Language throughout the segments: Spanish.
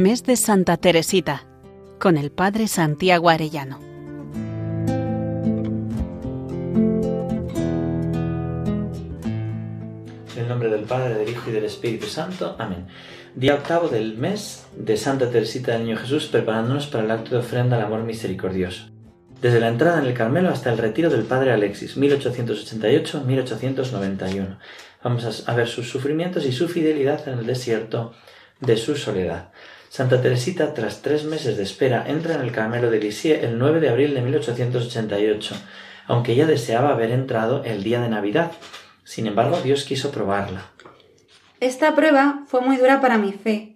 Mes de Santa Teresita, con el Padre Santiago Arellano. En el nombre del Padre, del Hijo y del Espíritu Santo. Amén. Día octavo del mes de Santa Teresita del Niño Jesús, preparándonos para el acto de ofrenda al amor misericordioso. Desde la entrada en el Carmelo hasta el retiro del Padre Alexis, 1888-1891. Vamos a ver sus sufrimientos y su fidelidad en el desierto de su soledad. Santa Teresita, tras tres meses de espera, entra en el Carmelo de Lisieux el 9 de abril de 1888, aunque ella deseaba haber entrado el día de Navidad. Sin embargo, Dios quiso probarla. Esta prueba fue muy dura para mi fe,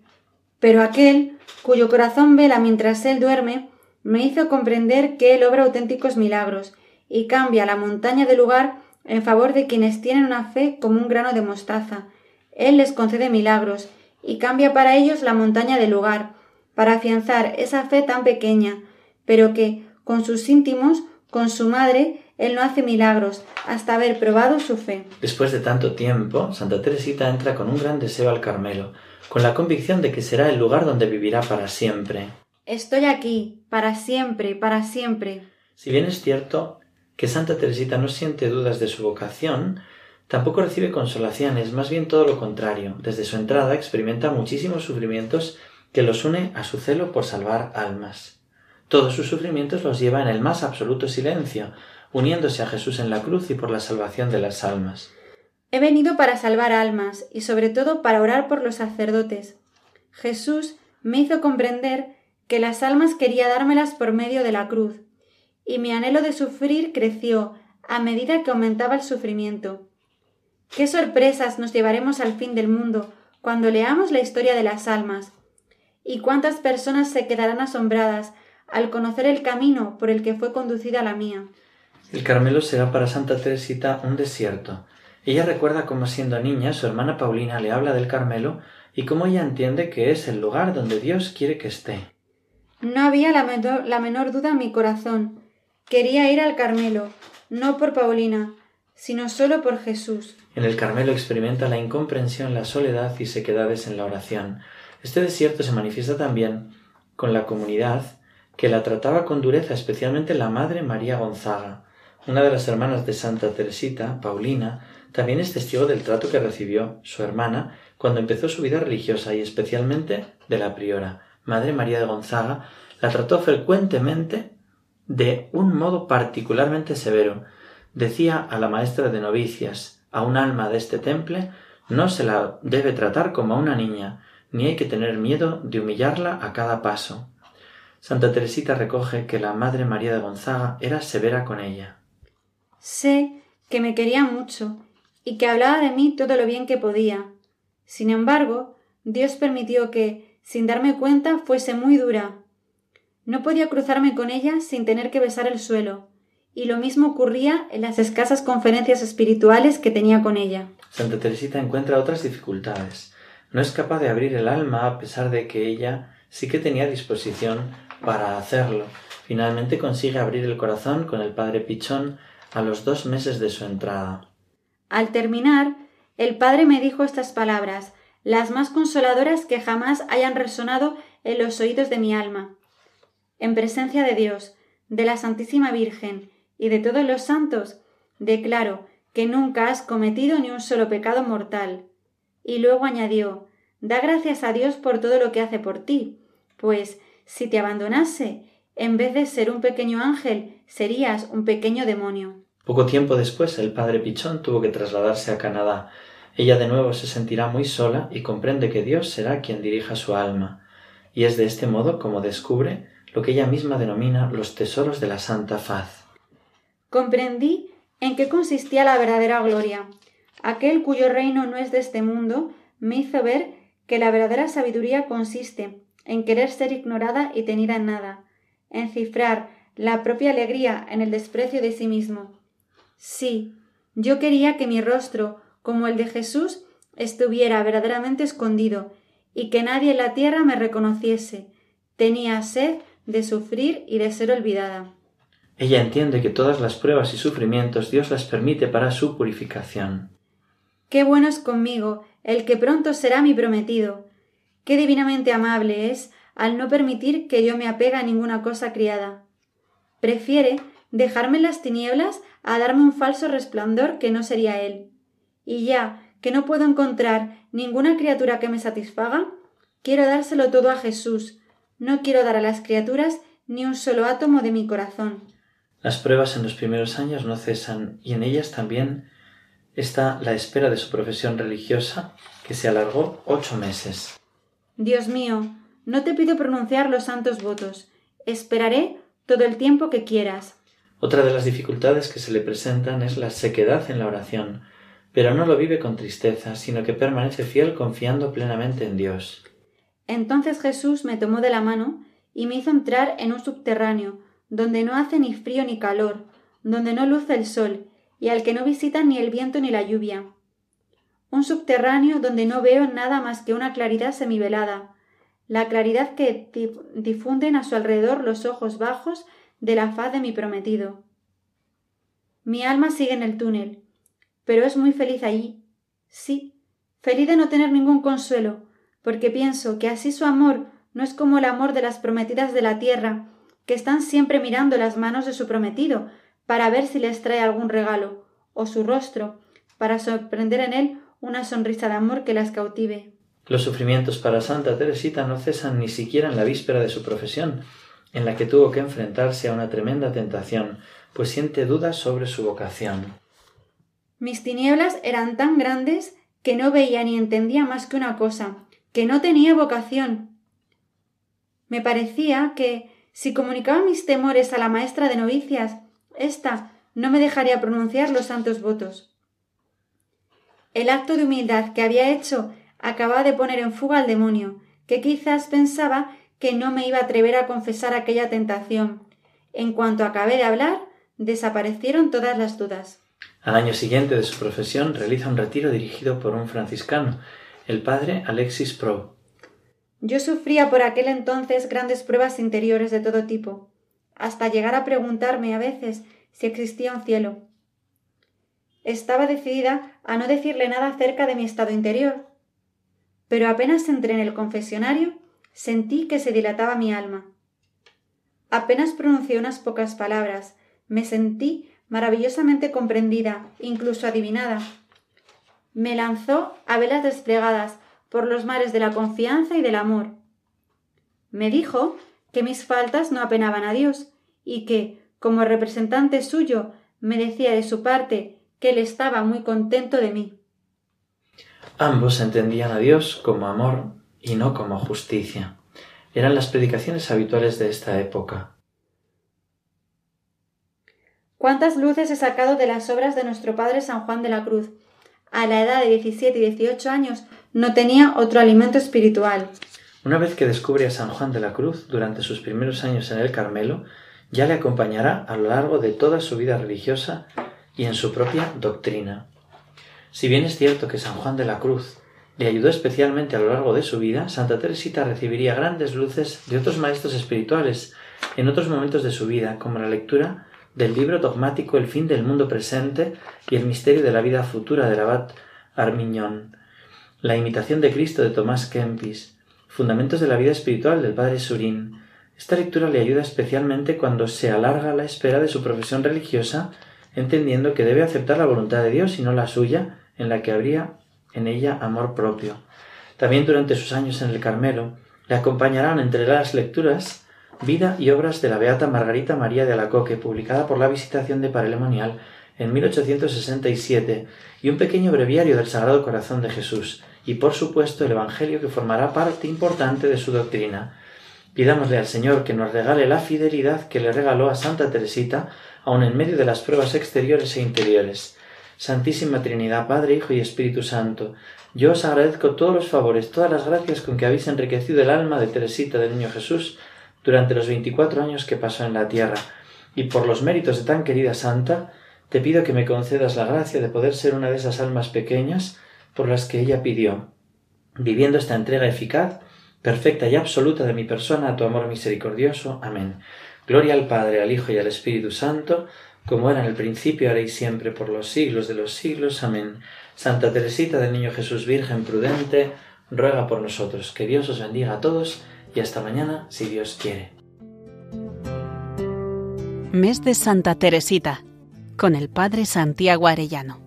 pero aquel cuyo corazón vela mientras él duerme me hizo comprender que él obra auténticos milagros y cambia la montaña de lugar en favor de quienes tienen una fe como un grano de mostaza. Él les concede milagros y cambia para ellos la montaña de lugar, para afianzar esa fe tan pequeña, pero que, con sus íntimos, con su madre, él no hace milagros hasta haber probado su fe. Después de tanto tiempo, Santa Teresita entra con un gran deseo al Carmelo, con la convicción de que será el lugar donde vivirá para siempre. Estoy aquí, para siempre, para siempre. Si bien es cierto que Santa Teresita no siente dudas de su vocación, tampoco recibe consolaciones, más bien todo lo contrario. Desde su entrada experimenta muchísimos sufrimientos que los une a su celo por salvar almas. Todos sus sufrimientos los lleva en el más absoluto silencio, uniéndose a Jesús en la cruz y por la salvación de las almas. He venido para salvar almas y sobre todo para orar por los sacerdotes. Jesús me hizo comprender que las almas quería dármelas por medio de la cruz, y mi anhelo de sufrir creció a medida que aumentaba el sufrimiento. Qué sorpresas nos llevaremos al fin del mundo cuando leamos la historia de las almas, y cuántas personas se quedarán asombradas al conocer el camino por el que fue conducida la mía. El Carmelo será para Santa Teresita un desierto. Ella recuerda cómo siendo niña su hermana Paulina le habla del Carmelo y cómo ella entiende que es el lugar donde Dios quiere que esté. No había la menor, la menor duda en mi corazón. Quería ir al Carmelo, no por Paulina, sino solo por Jesús. En el Carmelo experimenta la incomprensión, la soledad y sequedades en la oración. Este desierto se manifiesta también con la comunidad que la trataba con dureza, especialmente la Madre María Gonzaga. Una de las hermanas de Santa Teresita, Paulina, también es testigo del trato que recibió su hermana cuando empezó su vida religiosa y especialmente de la priora. Madre María de Gonzaga la trató frecuentemente de un modo particularmente severo. Decía a la maestra de novicias, a un alma de este temple, no se la debe tratar como a una niña, ni hay que tener miedo de humillarla a cada paso. Santa Teresita recoge que la Madre María de Gonzaga era severa con ella. Sé que me quería mucho y que hablaba de mí todo lo bien que podía. Sin embargo, Dios permitió que, sin darme cuenta, fuese muy dura. No podía cruzarme con ella sin tener que besar el suelo, y lo mismo ocurría en las escasas conferencias espirituales que tenía con ella. Santa Teresita encuentra otras dificultades. No es capaz de abrir el alma a pesar de que ella sí que tenía disposición para hacerlo. Finalmente consigue abrir el corazón con el padre Pichón a los dos meses de su entrada. Al terminar, el padre me dijo estas palabras, las más consoladoras que jamás hayan resonado en los oídos de mi alma. En presencia de Dios, de la Santísima Virgen y de todos los santos, declaro que nunca has cometido ni un solo pecado mortal. Y luego añadió Da gracias a Dios por todo lo que hace por ti, pues si te abandonase, en vez de ser un pequeño ángel, serías un pequeño demonio. Poco tiempo después el padre Pichón tuvo que trasladarse a Canadá. Ella de nuevo se sentirá muy sola y comprende que Dios será quien dirija su alma. Y es de este modo como descubre lo que ella misma denomina los tesoros de la santa faz. Comprendí en qué consistía la verdadera gloria. Aquel cuyo reino no es de este mundo me hizo ver que la verdadera sabiduría consiste en querer ser ignorada y tenida en nada, en cifrar la propia alegría en el desprecio de sí mismo. Sí, yo quería que mi rostro, como el de Jesús, estuviera verdaderamente escondido, y que nadie en la tierra me reconociese. Tenía sed de sufrir y de ser olvidada. Ella entiende que todas las pruebas y sufrimientos Dios las permite para su purificación. Qué bueno es conmigo el que pronto será mi prometido. qué divinamente amable es al no permitir que yo me apegue a ninguna cosa criada. Prefiere dejarme en las tinieblas a darme un falso resplandor que no sería él. Y ya que no puedo encontrar ninguna criatura que me satisfaga, quiero dárselo todo a Jesús. No quiero dar a las criaturas ni un solo átomo de mi corazón. Las pruebas en los primeros años no cesan y en ellas también está la espera de su profesión religiosa, que se alargó ocho meses. Dios mío, no te pido pronunciar los santos votos. Esperaré todo el tiempo que quieras. Otra de las dificultades que se le presentan es la sequedad en la oración, pero no lo vive con tristeza, sino que permanece fiel confiando plenamente en Dios. Entonces Jesús me tomó de la mano y me hizo entrar en un subterráneo, donde no hace ni frío ni calor, donde no luce el sol, y al que no visita ni el viento ni la lluvia. Un subterráneo donde no veo nada más que una claridad semivelada, la claridad que difunden a su alrededor los ojos bajos de la faz de mi prometido. Mi alma sigue en el túnel, pero es muy feliz allí. Sí, feliz de no tener ningún consuelo, porque pienso que así su amor no es como el amor de las prometidas de la tierra, que están siempre mirando las manos de su prometido para ver si les trae algún regalo, o su rostro, para sorprender en él una sonrisa de amor que las cautive. Los sufrimientos para Santa Teresita no cesan ni siquiera en la víspera de su profesión, en la que tuvo que enfrentarse a una tremenda tentación, pues siente dudas sobre su vocación. Mis tinieblas eran tan grandes que no veía ni entendía más que una cosa, que no tenía vocación. Me parecía que, si comunicaba mis temores a la maestra de novicias, ésta no me dejaría pronunciar los santos votos. El acto de humildad que había hecho acababa de poner en fuga al demonio, que quizás pensaba que no me iba a atrever a confesar aquella tentación. En cuanto acabé de hablar, desaparecieron todas las dudas. Al año siguiente de su profesión realiza un retiro dirigido por un franciscano, el padre Alexis Pro. Yo sufría por aquel entonces grandes pruebas interiores de todo tipo, hasta llegar a preguntarme a veces si existía un cielo. Estaba decidida a no decirle nada acerca de mi estado interior, pero apenas entré en el confesionario, sentí que se dilataba mi alma. Apenas pronuncié unas pocas palabras, me sentí maravillosamente comprendida, incluso adivinada. Me lanzó a velas desplegadas por los mares de la confianza y del amor. Me dijo que mis faltas no apenaban a Dios y que, como representante suyo, me decía de su parte que él estaba muy contento de mí. Ambos entendían a Dios como amor y no como justicia. Eran las predicaciones habituales de esta época. ¿Cuántas luces he sacado de las obras de nuestro Padre San Juan de la Cruz? A la edad de 17 y 18 años no tenía otro alimento espiritual. Una vez que descubre a San Juan de la Cruz durante sus primeros años en el Carmelo, ya le acompañará a lo largo de toda su vida religiosa y en su propia doctrina. Si bien es cierto que San Juan de la Cruz le ayudó especialmente a lo largo de su vida, Santa Teresita recibiría grandes luces de otros maestros espirituales en otros momentos de su vida, como la lectura del libro dogmático El fin del mundo presente y el misterio de la vida futura del abad Armiñón, la imitación de Cristo de Tomás Kempis, fundamentos de la vida espiritual del padre Surín. Esta lectura le ayuda especialmente cuando se alarga la espera de su profesión religiosa, entendiendo que debe aceptar la voluntad de Dios y no la suya, en la que habría en ella amor propio. También durante sus años en el Carmelo le acompañarán entre las lecturas Vida y obras de la Beata Margarita María de Alacoque, publicada por la Visitación de Parelemonial en 1867, y un pequeño breviario del Sagrado Corazón de Jesús, y por supuesto el Evangelio que formará parte importante de su doctrina. Pidámosle al Señor que nos regale la fidelidad que le regaló a Santa Teresita, aun en medio de las pruebas exteriores e interiores. Santísima Trinidad, Padre, Hijo y Espíritu Santo, yo os agradezco todos los favores, todas las gracias con que habéis enriquecido el alma de Teresita del Niño Jesús durante los veinticuatro años que pasó en la tierra, y por los méritos de tan querida Santa, te pido que me concedas la gracia de poder ser una de esas almas pequeñas por las que ella pidió, viviendo esta entrega eficaz, perfecta y absoluta de mi persona a tu amor misericordioso. Amén. Gloria al Padre, al Hijo y al Espíritu Santo, como era en el principio, ahora y siempre, por los siglos de los siglos. Amén. Santa Teresita del Niño Jesús Virgen prudente, ruega por nosotros. Que Dios os bendiga a todos y hasta mañana si Dios quiere. Mes de Santa Teresita con el Padre Santiago Arellano.